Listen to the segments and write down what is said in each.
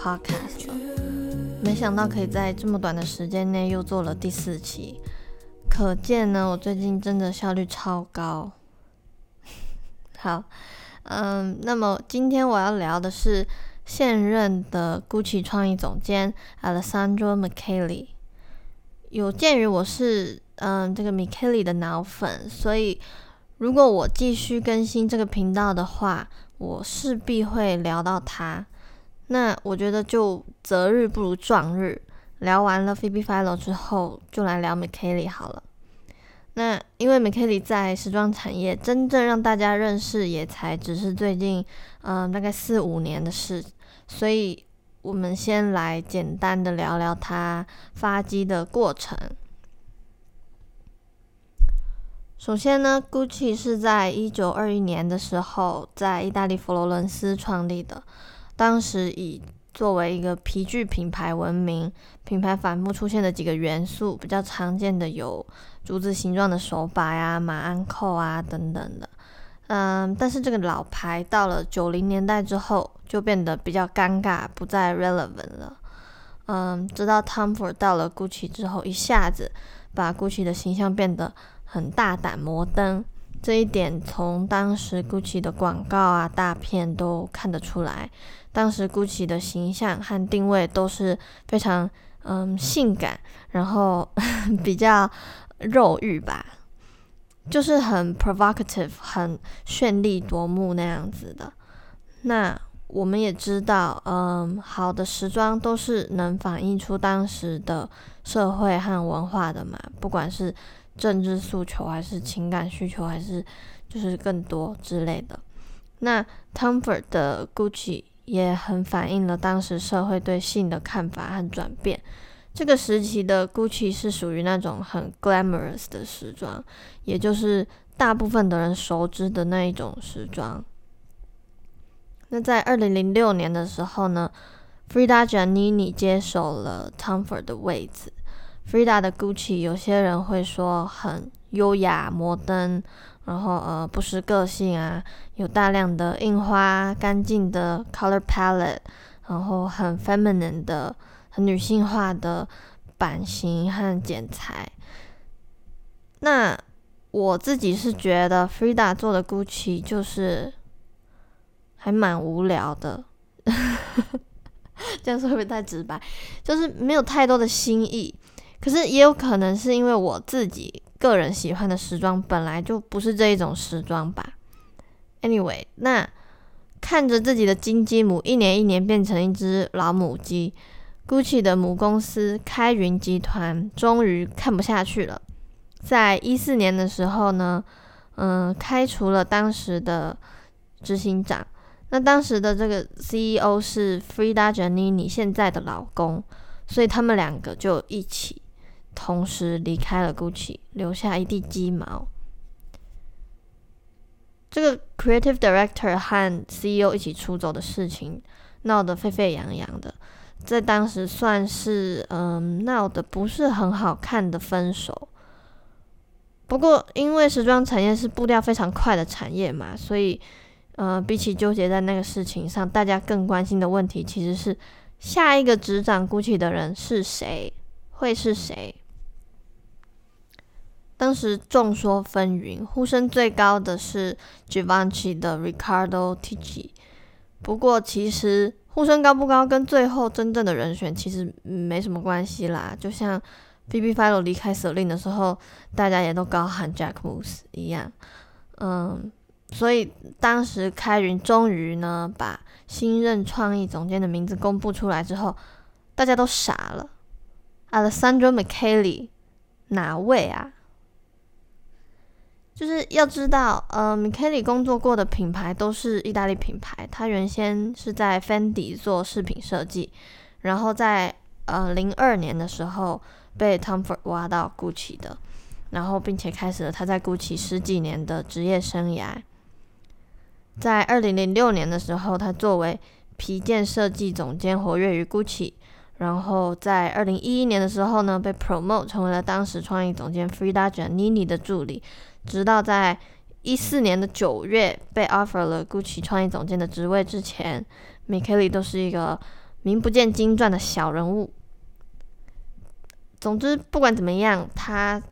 Podcast 了。没想到可以在这么短的时间内又做了第四期，可见呢，我最近真的效率超高。好，嗯，那么今天我要聊的是现任的 Gucci 创意总监 Alessandro Michele。有鉴于我是嗯这个 Michele 的脑粉，所以。如果我继续更新这个频道的话，我势必会聊到他。那我觉得就择日不如撞日，聊完了 Phoebe Philo 之后，就来聊 Michele 好了。那因为 Michele 在时装产业真正让大家认识，也才只是最近嗯大概四五年的事，所以我们先来简单的聊聊他发迹的过程。首先呢，Gucci 是在一九二一年的时候在意大利佛罗伦斯创立的。当时以作为一个皮具品牌闻名，品牌反复出现的几个元素，比较常见的有竹子形状的手把呀、马鞍扣啊等等的。嗯，但是这个老牌到了九零年代之后，就变得比较尴尬，不再 relevant 了。嗯，直到 Tom Ford 到了 Gucci 之后，一下子把 Gucci 的形象变得。很大胆、摩登，这一点从当时 GUCCI 的广告啊、大片都看得出来。当时 GUCCI 的形象和定位都是非常嗯性感，然后 比较肉欲吧，就是很 provocative、很绚丽夺目那样子的。那我们也知道，嗯，好的时装都是能反映出当时的社会和文化的嘛，不管是。政治诉求还是情感需求，还是就是更多之类的。那 Tom Ford 的 Gucci 也很反映了当时社会对性的看法和转变。这个时期的 Gucci 是属于那种很 glamorous 的时装，也就是大部分的人熟知的那一种时装。那在二零零六年的时候呢，Frida Giannini 接手了 Tom Ford 的位置。Frida 的 Gucci，有些人会说很优雅、摩登，然后呃不失个性啊，有大量的印花、干净的 color palette，然后很 feminine 的、很女性化的版型和剪裁。那我自己是觉得 Frida 做的 Gucci 就是还蛮无聊的，这样说会不会太直白？就是没有太多的新意。可是也有可能是因为我自己个人喜欢的时装本来就不是这一种时装吧。Anyway，那看着自己的金鸡母一年一年变成一只老母鸡，Gucci 的母公司开云集团终于看不下去了，在一四年的时候呢，嗯，开除了当时的执行长。那当时的这个 CEO 是 Frida Giannini 现在的老公，所以他们两个就一起。同时离开了 Gucci，留下一地鸡毛。这个 creative director 和 CEO 一起出走的事情闹得沸沸扬扬的，在当时算是嗯闹得不是很好看的分手。不过因为时装产业是步调非常快的产业嘛，所以呃比起纠结在那个事情上，大家更关心的问题其实是下一个执掌 Gucci 的人是谁，会是谁？当时众说纷纭，呼声最高的是 Givenchy 的 Ricardo Tisci。不过，其实呼声高不高，跟最后真正的人选其实没什么关系啦。就像 B B Philo 离开 Celine 的时候，大家也都高喊 Jack Moose 一样。嗯，所以当时开云终于呢把新任创意总监的名字公布出来之后，大家都傻了。Alessandro Michele 哪位啊？就是要知道，呃，Michele 工作过的品牌都是意大利品牌。他原先是在 Fendi 做饰品设计，然后在呃零二年的时候被 Tom Ford 挖到 Gucci 的，然后并且开始了他在 Gucci 十几年的职业生涯。在二零零六年的时候，他作为皮件设计总监活跃于 Gucci，然后在二零一一年的时候呢，被 promote 成为了当时创意总监 Frida Giannini 的助理。直到在一四年的九月被 offer 了 Gucci 创意总监的职位之前 m i k e l i 都是一个名不见经传的小人物。总之，不管怎么样，他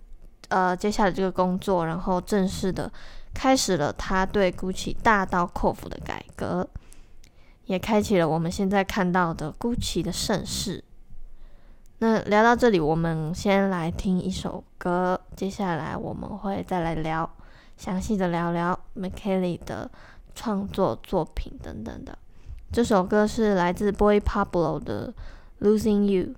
呃接下来这个工作，然后正式的开始了他对 Gucci 大刀阔斧的改革，也开启了我们现在看到的 Gucci 的盛世。那聊到这里，我们先来听一首歌，接下来我们会再来聊详细的聊聊 m c k e l l y 的创作作品等等的。这首歌是来自 Boy Pablo 的《Losing You》。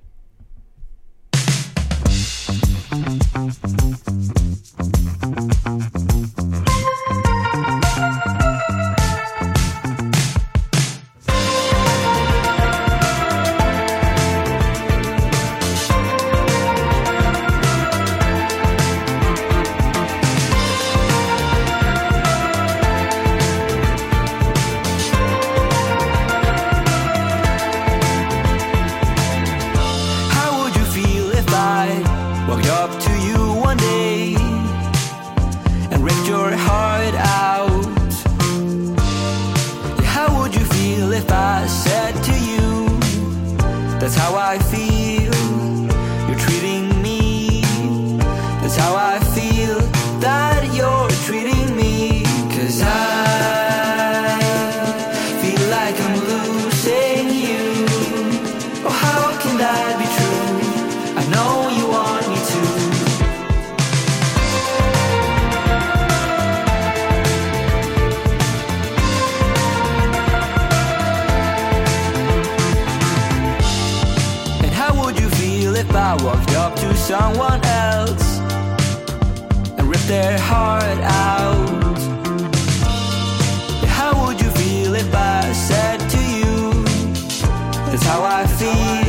loved up to someone else and rip their heart out. How would you feel if I said to you, That's how I feel?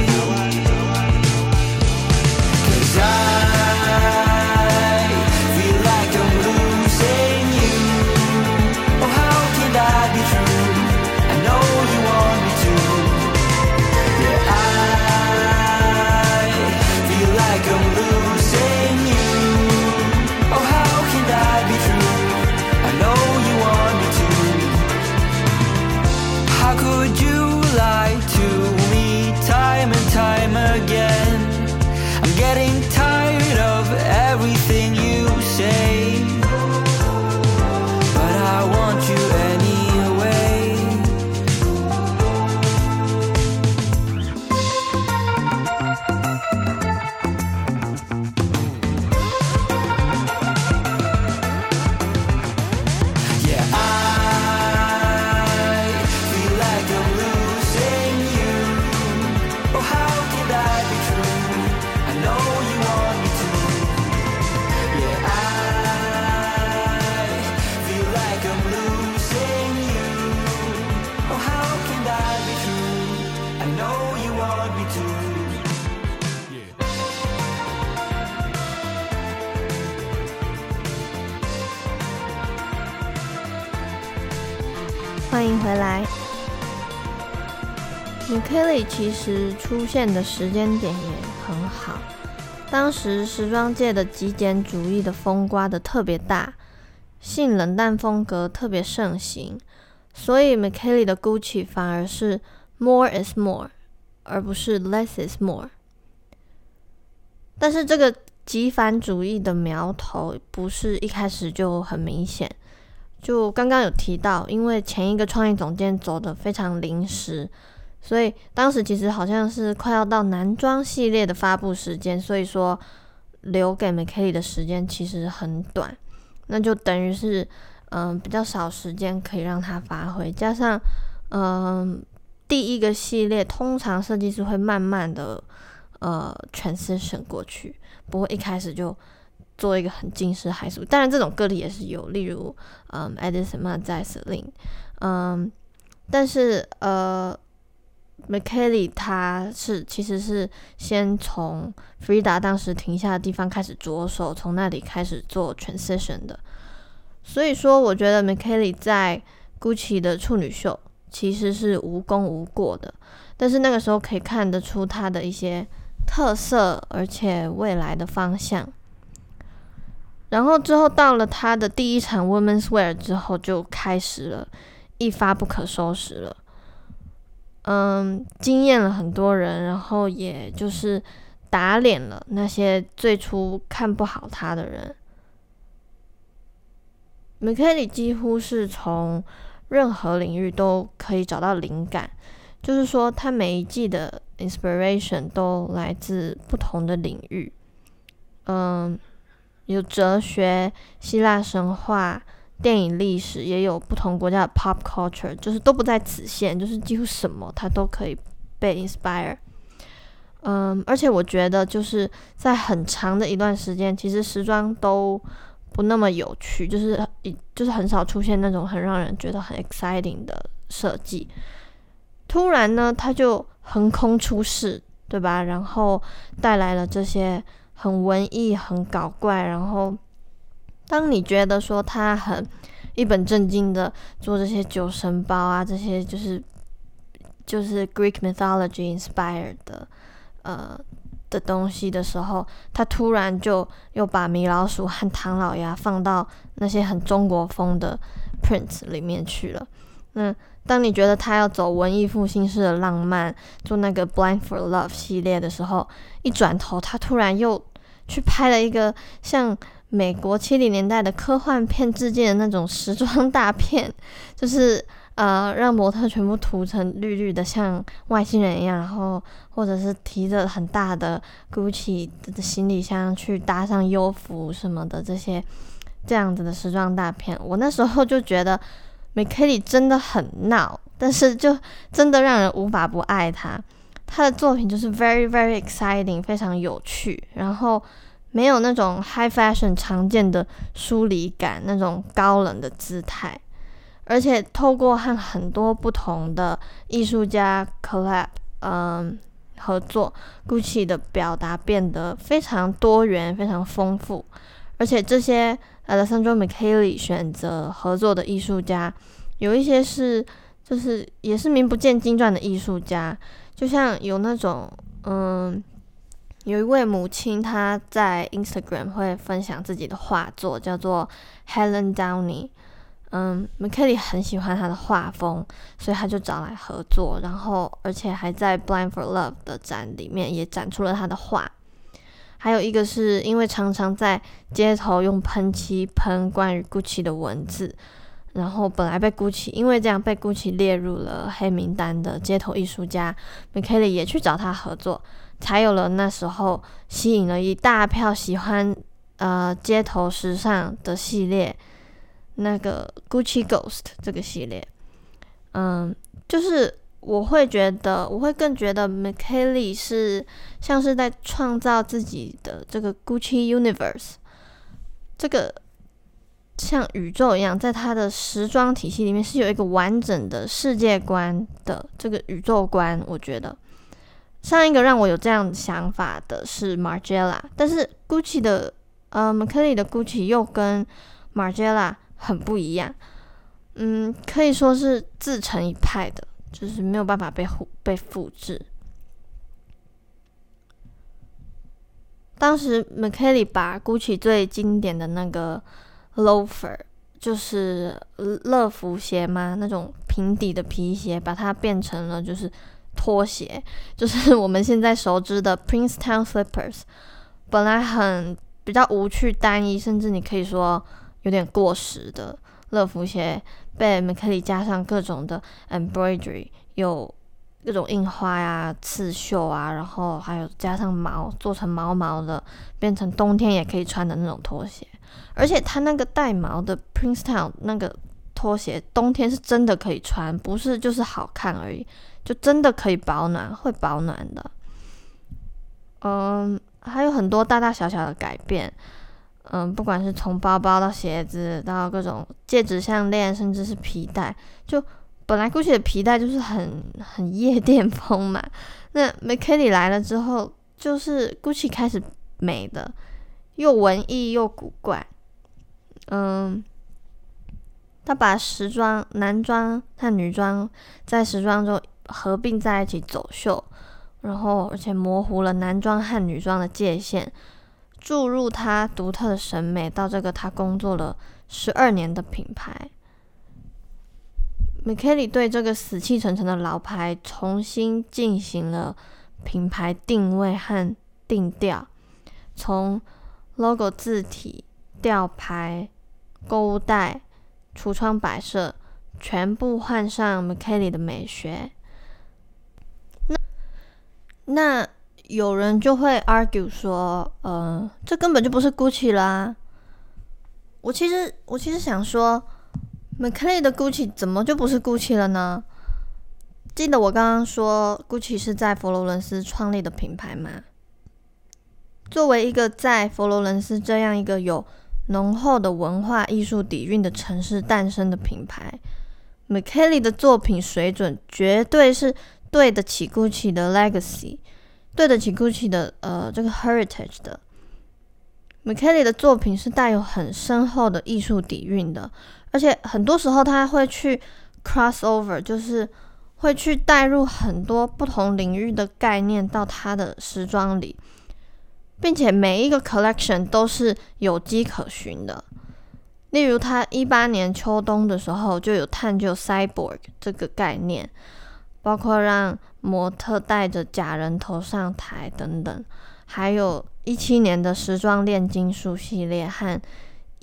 其实出现的时间点也很好，当时时装界的极简主义的风刮得特别大，性冷淡风格特别盛行，所以 m c k e l l y 的 Gucci 反而是 More is more，而不是 Less is more。但是这个极繁主义的苗头不是一开始就很明显。就刚刚有提到，因为前一个创意总监走的非常临时，所以当时其实好像是快要到男装系列的发布时间，所以说留给 m c k a y 的时间其实很短，那就等于是嗯比较少时间可以让他发挥，加上嗯第一个系列通常设计师会慢慢的呃 transition 过去，不会一开始就。做一个很惊世骇俗，当然这种个例也是有，例如，嗯，Edison 在 Celine，嗯，但是呃 m c k e l l y 他是其实是先从 Frida 当时停下的地方开始着手，从那里开始做 transition 的，所以说我觉得 m c k e l l y 在 Gucci 的处女秀其实是无功无过的，但是那个时候可以看得出他的一些特色，而且未来的方向。然后之后到了他的第一场 Women's Wear 之后，就开始了一发不可收拾了。嗯，惊艳了很多人，然后也就是打脸了那些最初看不好他的人。m c k e l l y 几乎是从任何领域都可以找到灵感，就是说他每一季的 inspiration 都来自不同的领域。嗯，有哲学、希腊神话。电影历史也有不同国家的 pop culture，就是都不在此限，就是几乎什么它都可以被 inspire。嗯，而且我觉得就是在很长的一段时间，其实时装都不那么有趣，就是一就是很少出现那种很让人觉得很 exciting 的设计。突然呢，它就横空出世，对吧？然后带来了这些很文艺、很搞怪，然后。当你觉得说他很一本正经的做这些酒神包啊，这些就是就是 Greek mythology inspired 的呃的东西的时候，他突然就又把米老鼠和唐老鸭放到那些很中国风的 prints 里面去了。那当你觉得他要走文艺复兴式的浪漫，做那个 Blind for Love 系列的时候，一转头他突然又去拍了一个像。美国七零年代的科幻片致敬的那种时装大片，就是呃让模特全部涂成绿绿的，像外星人一样，然后或者是提着很大的 Gucci 的行李箱去搭上优服什么的这些这样子的时装大片，我那时候就觉得 m c k e l l 真的很闹，但是就真的让人无法不爱他。他的作品就是 very very exciting，非常有趣，然后。没有那种 high fashion 常见的疏离感，那种高冷的姿态，而且透过和很多不同的艺术家 collab，嗯，合作，Gucci 的表达变得非常多元、非常丰富。而且这些 Alessandro Michele 选择合作的艺术家，有一些是就是也是名不见经传的艺术家，就像有那种嗯。有一位母亲，她在 Instagram 会分享自己的画作，叫做 Helen Downey。嗯 m c k e l l y 很喜欢她的画风，所以他就找来合作，然后而且还在 Blind for Love 的展里面也展出了他的画。还有一个是因为常常在街头用喷漆喷关于 Gucci 的文字，然后本来被 Gucci 因为这样被 Gucci 列入了黑名单的街头艺术家 m c k e l l y 也去找他合作。才有了那时候吸引了一大票喜欢呃街头时尚的系列，那个 Gucci Ghost 这个系列，嗯，就是我会觉得，我会更觉得 m c k e l l y 是像是在创造自己的这个 Gucci Universe，这个像宇宙一样，在他的时装体系里面是有一个完整的世界观的这个宇宙观，我觉得。上一个让我有这样想法的是 Margiela，但是 Gucci 的呃 m c k e l l y 的 Gucci 又跟 Margiela 很不一样，嗯，可以说是自成一派的，就是没有办法被复被复制。当时 m c k e l l y 把 Gucci 最经典的那个 loafer，就是乐福鞋吗？那种平底的皮鞋，把它变成了就是。拖鞋就是 我们现在熟知的 Princetown Slippers，本来很比较无趣、单一，甚至你可以说有点过时的乐福鞋，被 m c k e l l y 加上各种的 embroidery，有各种印花呀、刺绣啊，然后还有加上毛，做成毛毛的，变成冬天也可以穿的那种拖鞋。而且它那个带毛的 Princetown 那个拖鞋，冬天是真的可以穿，不是就是好看而已。就真的可以保暖，会保暖的。嗯，还有很多大大小小的改变。嗯，不管是从包包到鞋子，到各种戒指、项链，甚至是皮带，就本来 Gucci 的皮带就是很很夜店风嘛。那 m c k e l l y 来了之后，就是 Gucci 开始美的，又文艺又古怪。嗯。他把时装、男装和女装在时装中合并在一起走秀，然后而且模糊了男装和女装的界限，注入他独特的审美到这个他工作了十二年的品牌。m c k e l l y 对这个死气沉沉的老牌重新进行了品牌定位和定调，从 logo 字体、吊牌、购物袋、橱窗摆设，全部换上 m c k e l l y 的美学。那有人就会 argue 说，呃，这根本就不是 Gucci 啦。我其实我其实想说。m c k e l l y 的 Gucci 怎么就不是 Gucci 了呢？记得我刚刚说 Gucci 是在佛罗伦斯创立的品牌吗？作为一个在佛罗伦斯这样一个有浓厚的文化艺术底蕴的城市诞生的品牌 m c k e l l y 的作品水准绝对是对得起 Gucci 的 legacy，对得起 Gucci 的呃这个 heritage 的。m c k e l l y 的作品是带有很深厚的艺术底蕴的。而且很多时候他会去 cross over，就是会去带入很多不同领域的概念到他的时装里，并且每一个 collection 都是有迹可循的。例如，他一八年秋冬的时候就有探究 cyborg 这个概念，包括让模特戴着假人头上台等等，还有一七年的时装炼金术系列和。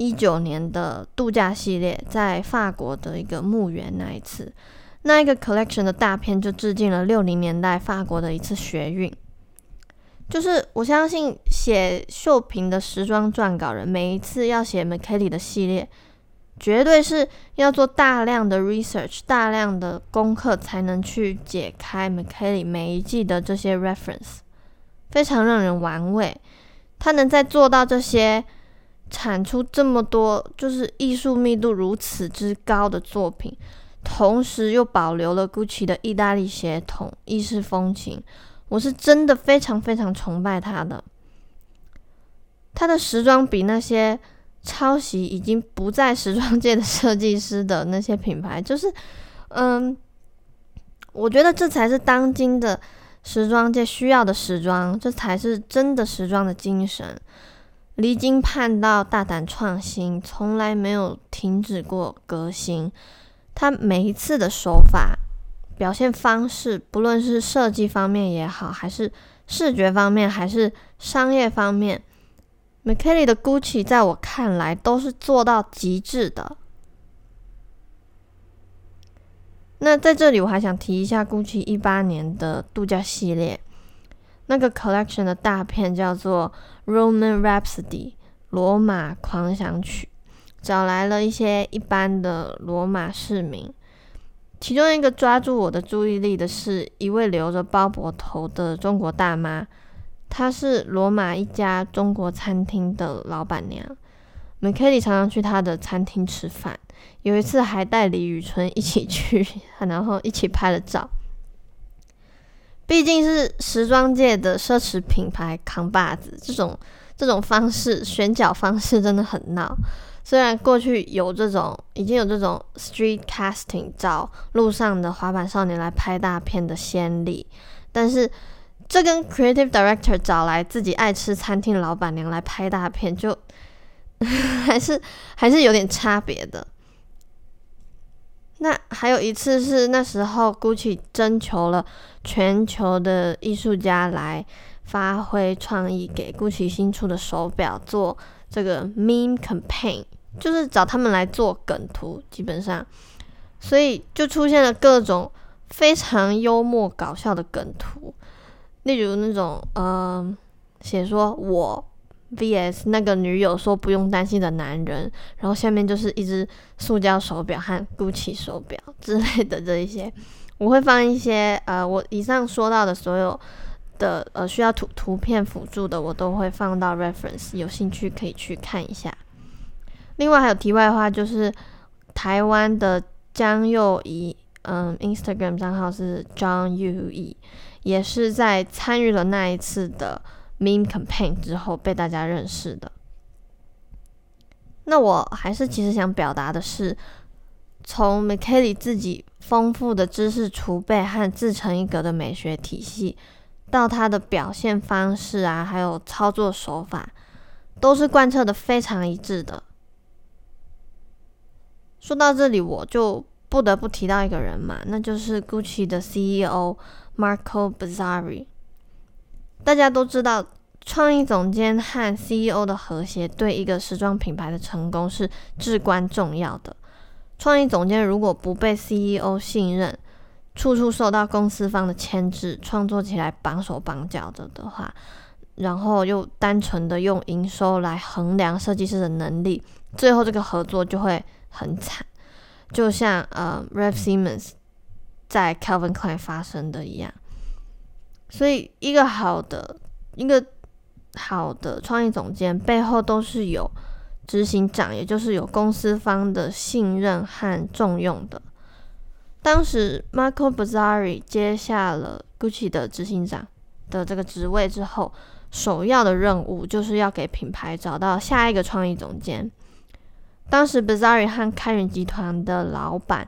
一九年的度假系列，在法国的一个墓园那一次，那一个 collection 的大片就致敬了六零年代法国的一次学运。就是我相信写秀萍的时装撰稿人，每一次要写 m c k e l l y 的系列，绝对是要做大量的 research、大量的功课，才能去解开 m c k e l l y 每一季的这些 reference，非常让人玩味。他能在做到这些。产出这么多，就是艺术密度如此之高的作品，同时又保留了 GUCCI 的意大利血统、意式风情，我是真的非常非常崇拜他的。他的时装比那些抄袭已经不在时装界的设计师的那些品牌，就是，嗯，我觉得这才是当今的时装界需要的时装，这才是真的时装的精神。离经叛道，大胆创新，从来没有停止过革新。他每一次的手法、表现方式，不论是设计方面也好，还是视觉方面，还是商业方面 m c k e l l y 的 Gucci 在我看来都是做到极致的。那在这里，我还想提一下 Gucci 一八年的度假系列。那个 collection 的大片叫做《Roman Rhapsody》罗马狂想曲，找来了一些一般的罗马市民。其中一个抓住我的注意力的是一位留着包脖头的中国大妈，她是罗马一家中国餐厅的老板娘。m c k e l l y 常常去她的餐厅吃饭，有一次还带李宇春一起去，然后一起拍了照。毕竟是时装界的奢侈品牌扛把子，这种这种方式选角方式真的很闹。虽然过去有这种已经有这种 street casting 找路上的滑板少年来拍大片的先例，但是这跟 creative director 找来自己爱吃餐厅老板娘来拍大片，就 还是还是有点差别的。那还有一次是那时候，GUCCI 征求了全球的艺术家来发挥创意，给 GUCCI 新出的手表做这个 meme campaign，就是找他们来做梗图，基本上，所以就出现了各种非常幽默搞笑的梗图，例如那种呃，写说我。V.S. 那个女友说不用担心的男人，然后下面就是一只塑胶手表和 GUCCI 手表之类的这一些，我会放一些呃，我以上说到的所有的呃需要图图片辅助的，我都会放到 reference，有兴趣可以去看一下。另外还有题外话，就是台湾的江佑仪，嗯，Instagram 账号是 JohnYue 也是在参与了那一次的。Meme campaign 之后被大家认识的，那我还是其实想表达的是，从 m c k e l l y 自己丰富的知识储备和自成一格的美学体系，到他的表现方式啊，还有操作手法，都是贯彻的非常一致的。说到这里，我就不得不提到一个人嘛，那就是 Gucci 的 CEO Marco Bazzari，。大家都知道，创意总监和 CEO 的和谐对一个时装品牌的成功是至关重要的。创意总监如果不被 CEO 信任，处处受到公司方的牵制，创作起来绑手绑脚的的话，然后又单纯的用营收来衡量设计师的能力，最后这个合作就会。很惨，就像呃 r a p Simmons 在 Calvin Klein 发生的一样。所以，一个好的、一个好的创意总监背后都是有执行长，也就是有公司方的信任和重用的。当时 Marco Bazzari 接下了 Gucci 的执行长的这个职位之后，首要的任务就是要给品牌找到下一个创意总监。当时 b a z a r i 和开源集团的老板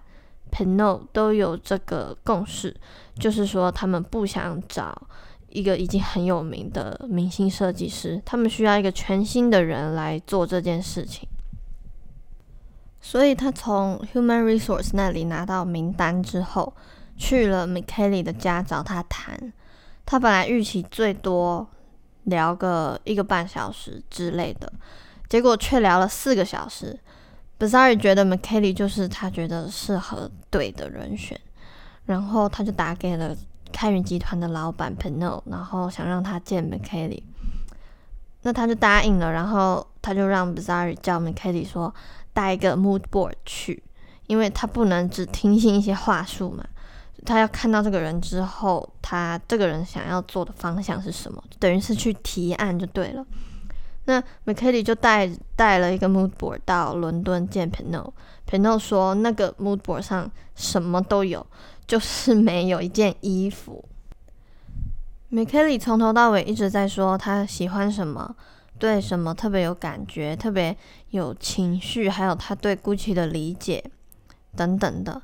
Pino 都有这个共识，就是说他们不想找一个已经很有名的明星设计师，他们需要一个全新的人来做这件事情。所以他从 Human Resource 那里拿到名单之后，去了 Michele 的家找他谈。他本来预期最多聊个一个半小时之类的，结果却聊了四个小时。B a z a r 觉得 Michele 就是他觉得适合对的人选，然后他就打给了开源集团的老板 Pino，然后想让他见 Michele，那他就答应了，然后他就让 b a z a r 叫 Michele 说带一个 Mood Board 去，因为他不能只听信一些话术嘛，他要看到这个人之后，他这个人想要做的方向是什么，等于是去提案就对了。那 m c k a y 就带带了一个 mood board 到伦敦见 Pino，Pino 说那个 mood board 上什么都有，就是没有一件衣服。m c k a y 从头到尾一直在说他喜欢什么，对什么特别有感觉，特别有情绪，还有他对 Gucci 的理解等等的。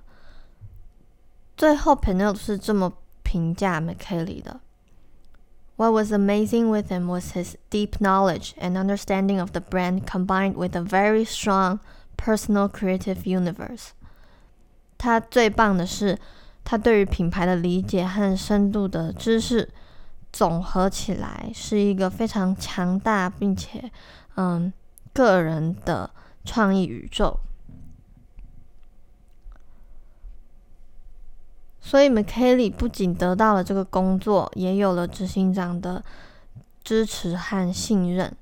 最后 Pino 是这么评价 m c k a y 的。What was amazing with him was his deep knowledge and understanding of the brand combined with a very strong personal creative universe. 他最棒的是，他对于品牌的理解和深度的知识总合起来，是一个非常强大并且嗯个人的创意宇宙。 所以，McKayley 不仅得到了这个工作，也有了执行长的支持和信任。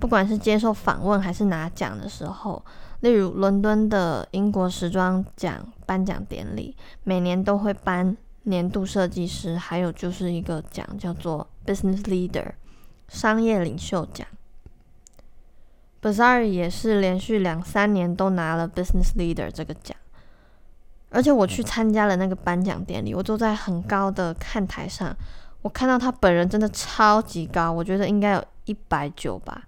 不管是接受访问还是拿奖的时候，例如伦敦的英国时装奖颁奖典礼，每年都会颁年度设计师，还有就是一个奖叫做 Business Leader 商业领袖奖。Bazaar 也是连续两三年都拿了 Business Leader 这个奖。而且我去参加了那个颁奖典礼，我坐在很高的看台上，我看到他本人真的超级高，我觉得应该有一百九吧。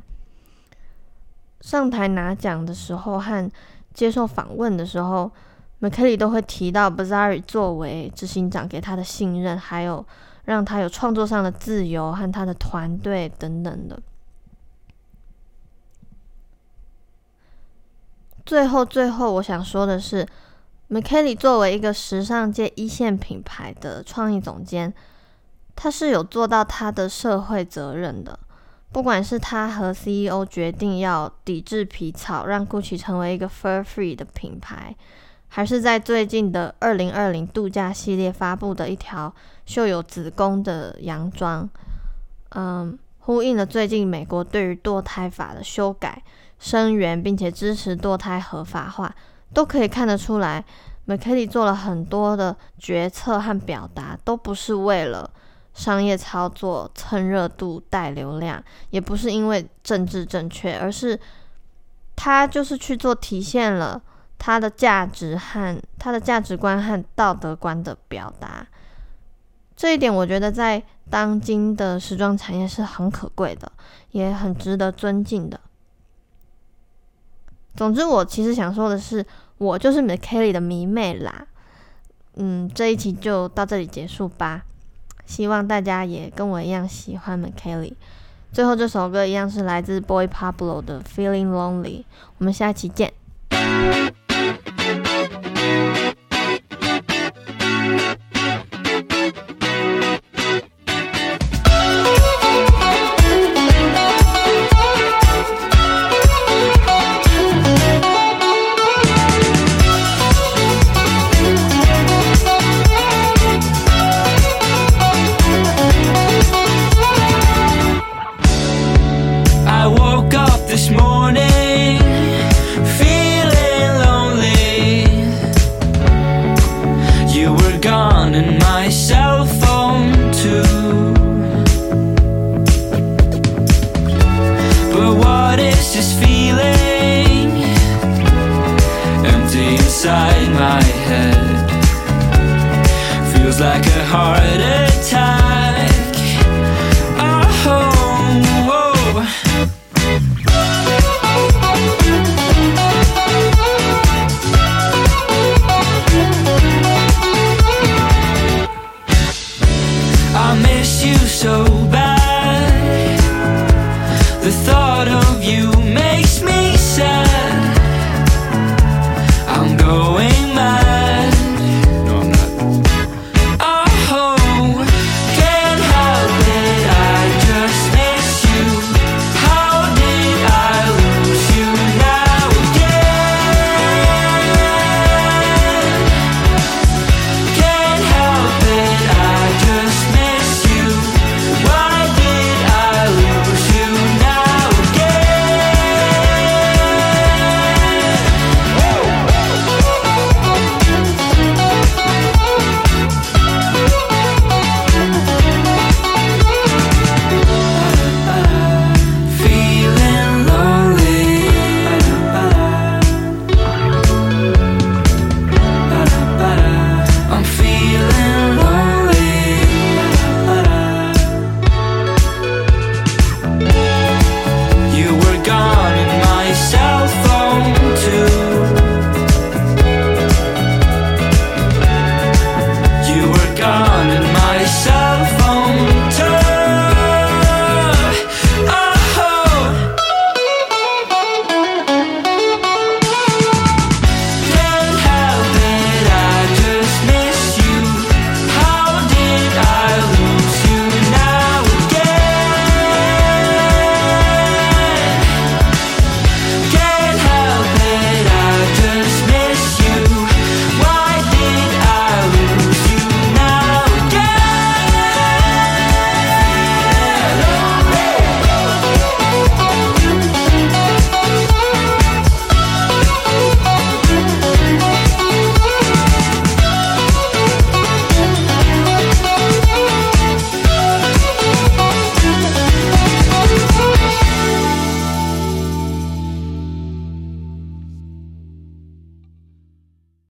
上台拿奖的时候和接受访问的时候 m c k e l y 都会提到 b a z a r i 作为执行长给他的信任，还有让他有创作上的自由和他的团队等等的。最后，最后我想说的是。M c k e l l y 作为一个时尚界一线品牌的创意总监，他是有做到他的社会责任的。不管是他和 CEO 决定要抵制皮草，让 Gucci 成为一个 fur free 的品牌，还是在最近的2020度假系列发布的一条绣有子宫的洋装，嗯，呼应了最近美国对于堕胎法的修改、声援并且支持堕胎合法化。都可以看得出来 m c k e l y 做了很多的决策和表达，都不是为了商业操作、蹭热度、带流量，也不是因为政治正确，而是他就是去做体现了他的价值和他的价值观和道德观的表达。这一点，我觉得在当今的时装产业是很可贵的，也很值得尊敬的。总之，我其实想说的是，我就是 Michele 的迷妹啦。嗯，这一期就到这里结束吧。希望大家也跟我一样喜欢 Michele。最后这首歌一样是来自 Boy Pablo 的 Feeling Lonely。我们下期见。